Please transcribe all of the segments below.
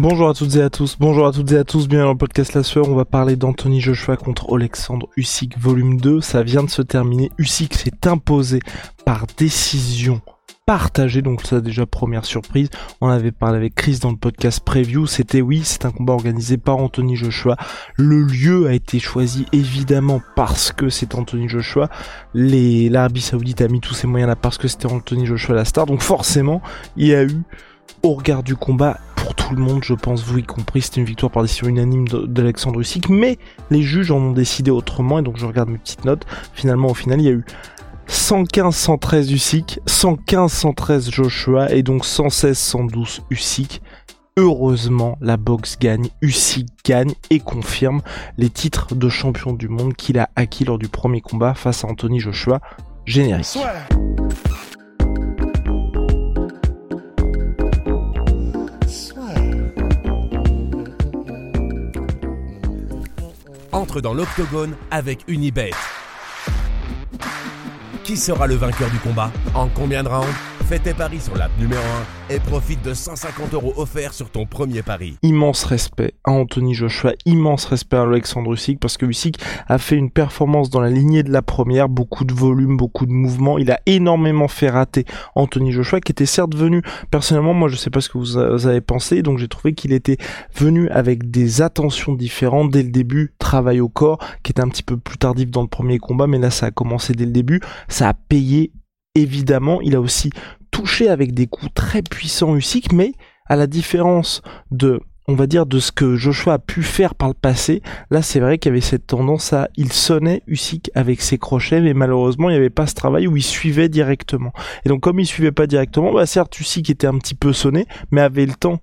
Bonjour à toutes et à tous, bonjour à toutes et à tous, bienvenue dans le podcast La Sueur, on va parler d'Anthony Joshua contre Alexandre Usyk volume 2, ça vient de se terminer, Usyk s'est imposé par décision partagée, donc ça déjà première surprise, on avait parlé avec Chris dans le podcast preview, c'était oui, c'est un combat organisé par Anthony Joshua, le lieu a été choisi évidemment parce que c'est Anthony Joshua, l'Arabie Saoudite a mis tous ses moyens là parce que c'était Anthony Joshua la star, donc forcément il y a eu au regard du combat, pour tout le monde, je pense, vous y compris, c'était une victoire par décision unanime d'Alexandre Usyk, mais les juges en ont décidé autrement, et donc je regarde mes petites notes. Finalement, au final, il y a eu 115-113 Usyk, 115-113 Joshua, et donc 116-112 Usyk. Heureusement, la boxe gagne, Usyk gagne et confirme les titres de champion du monde qu'il a acquis lors du premier combat face à Anthony Joshua. Générique. Entre dans l'octogone avec Unibet. Qui sera le vainqueur du combat? En combien de rounds? Fais tes paris sur l'app numéro 1 et profite de 150 euros offerts sur ton premier pari. immense respect à Anthony Joshua, immense respect à Alexandre Usyk parce que Usyk a fait une performance dans la lignée de la première, beaucoup de volume, beaucoup de mouvement, il a énormément fait rater Anthony Joshua qui était certes venu, personnellement moi je sais pas ce que vous avez pensé, donc j'ai trouvé qu'il était venu avec des attentions différentes dès le début, travail au corps qui était un petit peu plus tardif dans le premier combat mais là ça a commencé dès le début, ça a payé évidemment, il a aussi touché avec des coups très puissants Usyk mais à la différence de on va dire de ce que Joshua a pu faire par le passé, là c'est vrai qu'il y avait cette tendance à il sonnait Usyk avec ses crochets mais malheureusement il n'y avait pas ce travail où il suivait directement. Et donc comme il suivait pas directement, bah certes Usyk était un petit peu sonné mais avait le temps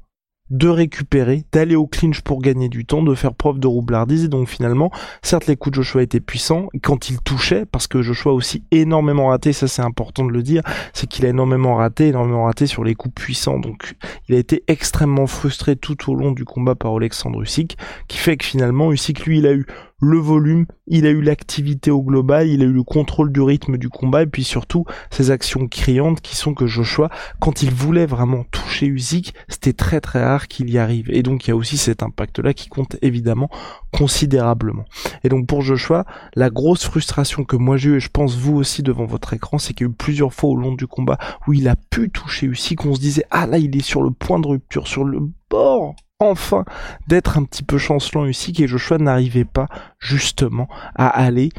de récupérer, d'aller au clinch pour gagner du temps, de faire preuve de roublardise. Et donc finalement, certes les coups de Joshua étaient puissants quand il touchait, parce que Joshua aussi énormément raté, ça c'est important de le dire, c'est qu'il a énormément raté, énormément raté sur les coups puissants, donc il a été extrêmement frustré tout au long du combat par Alexandre Usyk, qui fait que finalement Usyk lui il a eu le volume, il a eu l'activité au global, il a eu le contrôle du rythme du combat et puis surtout ces actions criantes qui sont que Joshua, quand il voulait vraiment toucher Usyk, c'était très très rare qu'il y arrive et donc il y a aussi cet impact là qui compte évidemment considérablement. Et donc pour Joshua, la grosse frustration que moi j'ai eu et je pense vous aussi devant votre écran, c'est qu'il y a eu plusieurs fois au long du combat où il a pu toucher Usyk, on se disait ah là il est sur le point de rupture, sur le enfin d'être un petit peu chancelant Usyk et Joshua n'arrivait pas justement à aller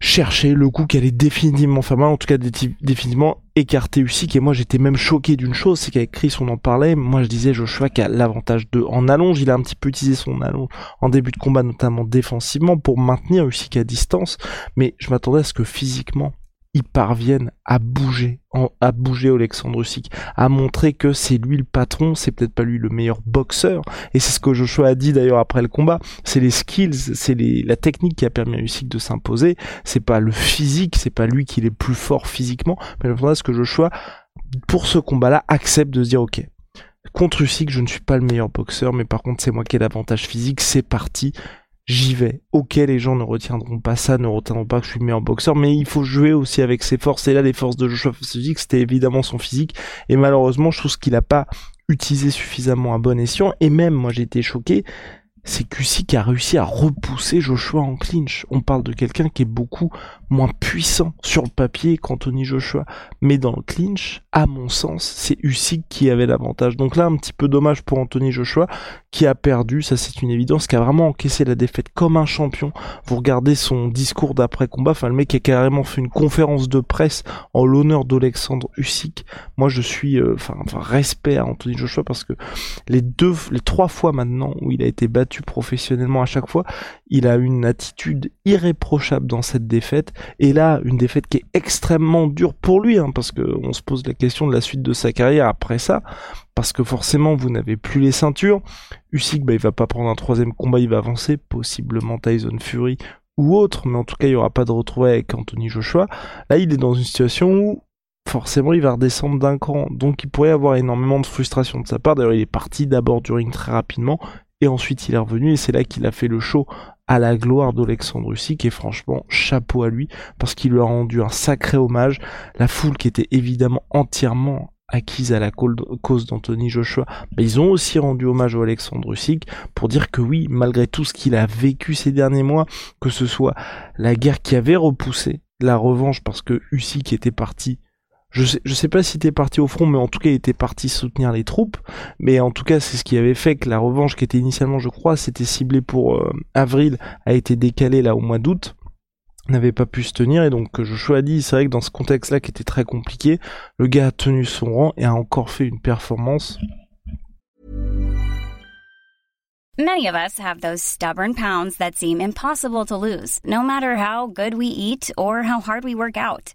chercher le coup qui allait définitivement faire mal, en tout cas dé- définitivement écarter Usyk et moi j'étais même choqué d'une chose, c'est qu'avec Chris on en parlait, moi je disais Joshua qui a l'avantage de en allonge, il a un petit peu utilisé son allonge en début de combat notamment défensivement pour maintenir Usyk à distance, mais je m'attendais à ce que physiquement il parvienne à bouger, à bouger Alexandre Usyk, à montrer que c'est lui le patron, c'est peut-être pas lui le meilleur boxeur, et c'est ce que Joshua a dit d'ailleurs après le combat, c'est les skills, c'est la technique qui a permis à Usyk de s'imposer, c'est pas le physique, c'est pas lui qui est le plus fort physiquement, mais le faudra ce que Joshua, pour ce combat-là, accepte de se dire ok, contre Usyk, je ne suis pas le meilleur boxeur, mais par contre c'est moi qui ai l'avantage physique, c'est parti, j'y vais. Ok, les gens ne retiendront pas ça, ne retiendront pas que je suis le meilleur boxeur, mais il faut jouer aussi avec ses forces. Et là, les forces de Joshua Usyk, c'était évidemment son physique. Et malheureusement, je trouve qu'il n'a pas utilisé suffisamment à bon escient. Et même, moi, j'ai été choqué. C'est qu'Usyk a réussi à repousser Joshua en clinch. On parle de quelqu'un qui est beaucoup moins puissant sur le papier qu'Anthony Joshua. Mais dans le clinch, à mon sens, c'est Usyk qui avait l'avantage. Donc là, un petit peu dommage pour Anthony Joshua, qui a perdu, ça c'est une évidence, qui a vraiment encaissé la défaite comme un champion. Vous regardez son discours d'après-combat, enfin le mec a carrément fait une conférence de presse en l'honneur d'Alexandre Usyk. Moi je suis, euh, enfin, enfin respect à Anthony Joshua parce que les deux, les trois fois maintenant où il a été battu professionnellement à chaque fois. Il a une attitude irréprochable dans cette défaite. Et là, une défaite qui est extrêmement dure pour lui, hein, parce qu'on se pose la question de la suite de sa carrière après ça. Parce que forcément, vous n'avez plus les ceintures. Usyk, bah, il va pas prendre un troisième combat, il va avancer, possiblement Tyson Fury ou autre, mais en tout cas, il n'y aura pas de retrouvailles avec Anthony Joshua. Là, il est dans une situation où forcément il va redescendre d'un cran. Donc il pourrait avoir énormément de frustration de sa part. D'ailleurs il est parti d'abord du ring très rapidement et ensuite il est revenu et c'est là qu'il a fait le show à la gloire d'Alexandre Usyk et franchement chapeau à lui parce qu'il lui a rendu un sacré hommage. La foule qui était évidemment entièrement acquise à la cause d'Anthony Joshua, mais ils ont aussi rendu hommage à Alexandre Usyk pour dire que oui, malgré tout ce qu'il a vécu ces derniers mois, que ce soit la guerre qui avait repoussé la revanche parce que Usyk était parti je sais, sais pas si était parti au front, mais en tout cas, il était parti soutenir les troupes. Mais en tout cas, c'est ce qui avait fait que la revanche, qui était initialement, je crois, c'était ciblée pour euh, avril, a été décalée là au mois d'août n'avait pas pu se tenir. Et donc Joshua dit c'est vrai que dans ce contexte là qui était très compliqué le gars a tenu son rang et a encore fait une performance. Many of us have those stubborn pounds that seem impossible to lose no matter how good we eat or how hard we work out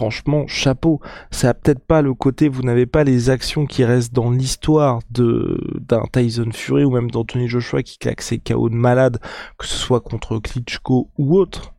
Franchement, chapeau. Ça a peut-être pas le côté, vous n'avez pas les actions qui restent dans l'histoire d'un Tyson Fury ou même d'Anthony Joshua qui claque ses KO de malade, que ce soit contre Klitschko ou autre.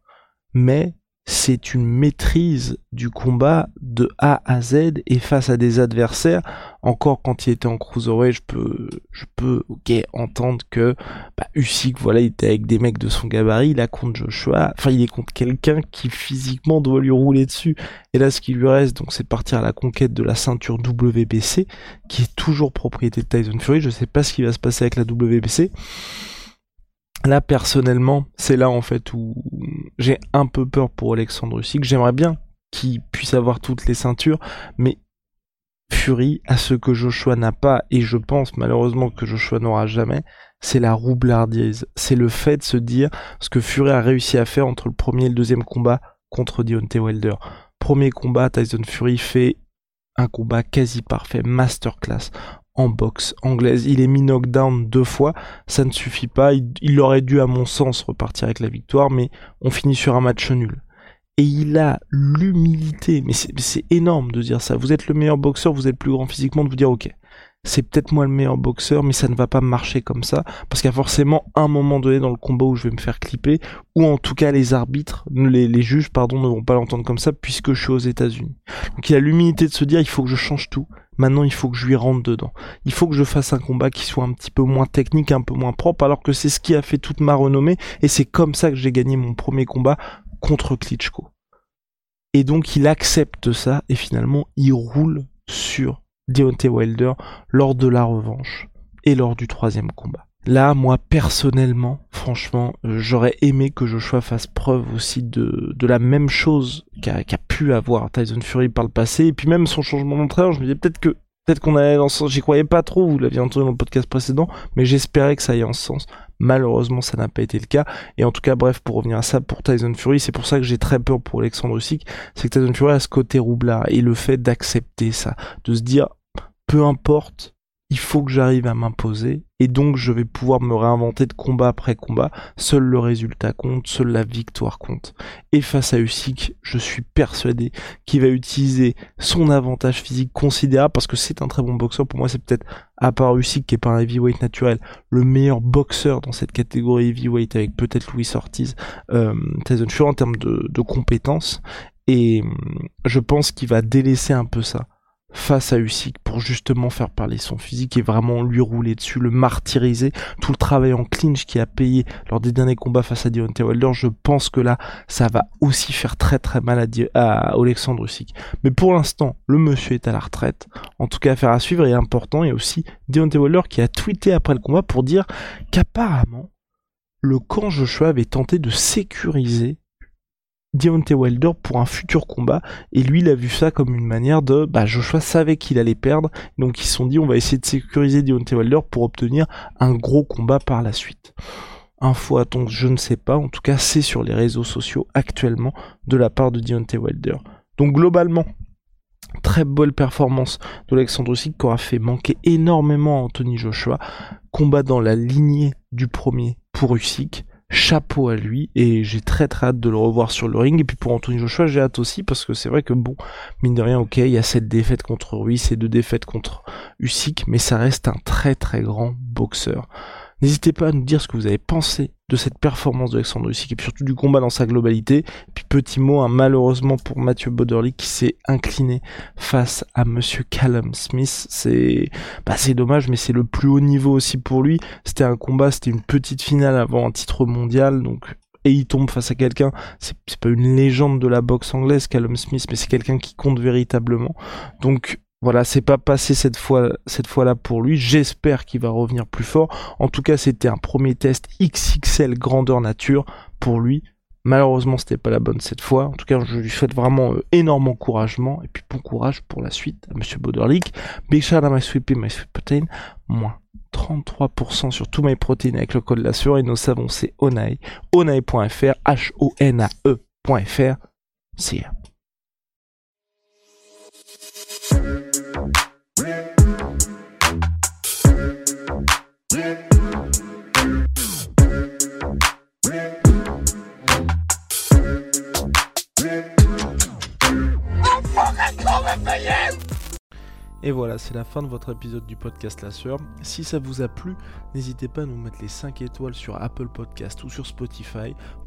Mais c'est une maîtrise du combat de A à Z et face à des adversaires. Encore quand il était en cruiserweight, je peux, je peux, ok, entendre que bah, Usyk, voilà, il était avec des mecs de son gabarit, il a contre Joshua, enfin il est contre quelqu'un qui physiquement doit lui rouler dessus. Et là, ce qui lui reste, donc, c'est de partir à la conquête de la ceinture WBC, qui est toujours propriété de Tyson Fury. Je sais pas ce qui va se passer avec la WBC. Là, personnellement, c'est là en fait où j'ai un peu peur pour Alexandre Usyk. J'aimerais bien qu'il puisse avoir toutes les ceintures, mais Fury a ce que Joshua n'a pas, et je pense malheureusement que Joshua n'aura jamais, c'est la roublardise. C'est le fait de se dire ce que Fury a réussi à faire entre le premier et le deuxième combat contre Deontay Wilder. Premier combat, Tyson Fury fait un combat quasi parfait, masterclass en boxe anglaise. Il est mis knockdown deux fois, ça ne suffit pas. Il, aurait dû, à mon sens, repartir avec la victoire, mais on finit sur un match nul. Et il a l'humilité, mais c'est énorme de dire ça. Vous êtes le meilleur boxeur, vous êtes plus grand physiquement, de vous dire ok, c'est peut-être moi le meilleur boxeur, mais ça ne va pas marcher comme ça, parce qu'il y a forcément un moment donné dans le combat où je vais me faire clipper, ou en tout cas les arbitres, les, les juges, pardon, ne vont pas l'entendre comme ça, puisque je suis aux États-Unis. Donc il a l'humilité de se dire, il faut que je change tout, Maintenant, il faut que je lui rentre dedans. Il faut que je fasse un combat qui soit un petit peu moins technique, un peu moins propre, alors que c'est ce qui a fait toute ma renommée, et c'est comme ça que j'ai gagné mon premier combat contre Klitschko. Et donc, il accepte ça, et finalement, il roule sur Deontay Wilder lors de la revanche, et lors du troisième combat. Là, moi personnellement, franchement, euh, j'aurais aimé que Joshua fasse preuve aussi de, de la même chose qu'a pu avoir Tyson Fury par le passé. Et puis même son changement d'entraîneur, je me disais peut-être que peut-être qu'on allait dans ce sens. J'y croyais pas trop, vous l'aviez entendu dans le podcast précédent, mais j'espérais que ça aille en ce sens. Malheureusement, ça n'a pas été le cas. Et en tout cas, bref, pour revenir à ça, pour Tyson Fury, c'est pour ça que j'ai très peur pour Alexandre Usyk, c'est que Tyson Fury a ce côté roublard et le fait d'accepter ça, de se dire, peu importe il faut que j'arrive à m'imposer et donc je vais pouvoir me réinventer de combat après combat. Seul le résultat compte, seule la victoire compte. Et face à Usyk, je suis persuadé qu'il va utiliser son avantage physique considérable parce que c'est un très bon boxeur. Pour moi, c'est peut-être à part Usyk qui est pas un heavyweight naturel, le meilleur boxeur dans cette catégorie heavyweight avec peut-être Louis Ortiz, euh, Tyson Fury en termes de, de compétences. Et je pense qu'il va délaisser un peu ça face à Usyk pour justement faire parler son physique et vraiment lui rouler dessus, le martyriser. Tout le travail en clinch qui a payé lors des derniers combats face à Deontay Wilder, je pense que là, ça va aussi faire très très mal à, à Alexandre Usyk. Mais pour l'instant, le monsieur est à la retraite. En tout cas, affaire à suivre est important. Et aussi Deontay Wilder qui a tweeté après le combat pour dire qu'apparemment, le camp Joshua avait tenté de sécuriser Deontay Wilder pour un futur combat. Et lui il a vu ça comme une manière de bah Joshua savait qu'il allait perdre. Donc ils se sont dit on va essayer de sécuriser Deontay Wilder pour obtenir un gros combat par la suite. Info à ton je ne sais pas. En tout cas c'est sur les réseaux sociaux actuellement de la part de Deontay Wilder. Donc globalement très belle performance de Alexandre Usyk qui aura fait manquer énormément à Anthony Joshua. Combat dans la lignée du premier pour Usyk chapeau à lui et j'ai très très hâte de le revoir sur le ring. Et puis pour Anthony Joshua j'ai hâte aussi parce que c'est vrai que bon mine de rien ok il y a cette défaite contre Ruiz et deux défaites contre Usyk mais ça reste un très très grand boxeur N'hésitez pas à nous dire ce que vous avez pensé de cette performance de Alexandre Usyk et surtout du combat dans sa globalité. Puis petit mot, hein, malheureusement pour Mathieu Boderly qui s'est incliné face à Monsieur Callum Smith. C'est, bah, c'est dommage, mais c'est le plus haut niveau aussi pour lui. C'était un combat, c'était une petite finale avant un titre mondial, donc et il tombe face à quelqu'un, c'est pas une légende de la boxe anglaise, Callum Smith, mais c'est quelqu'un qui compte véritablement. Donc voilà, c'est pas passé cette fois, cette fois-là pour lui. J'espère qu'il va revenir plus fort. En tout cas, c'était un premier test XXL grandeur nature pour lui. Malheureusement, c'était pas la bonne cette fois. En tout cas, je lui souhaite vraiment euh, énorme encouragement et puis bon courage pour la suite à Monsieur Boderlick. Big shout my sweet my sweet protein, moins 33% sur tous mes protéines avec le code la sueur et nos savons c'est Onai, onai.fr, H-O-N-A-E.fr, c'est Et voilà, c'est la fin de votre épisode du podcast La Sœur. Si ça vous a plu, n'hésitez pas à nous mettre les 5 étoiles sur Apple Podcast ou sur Spotify.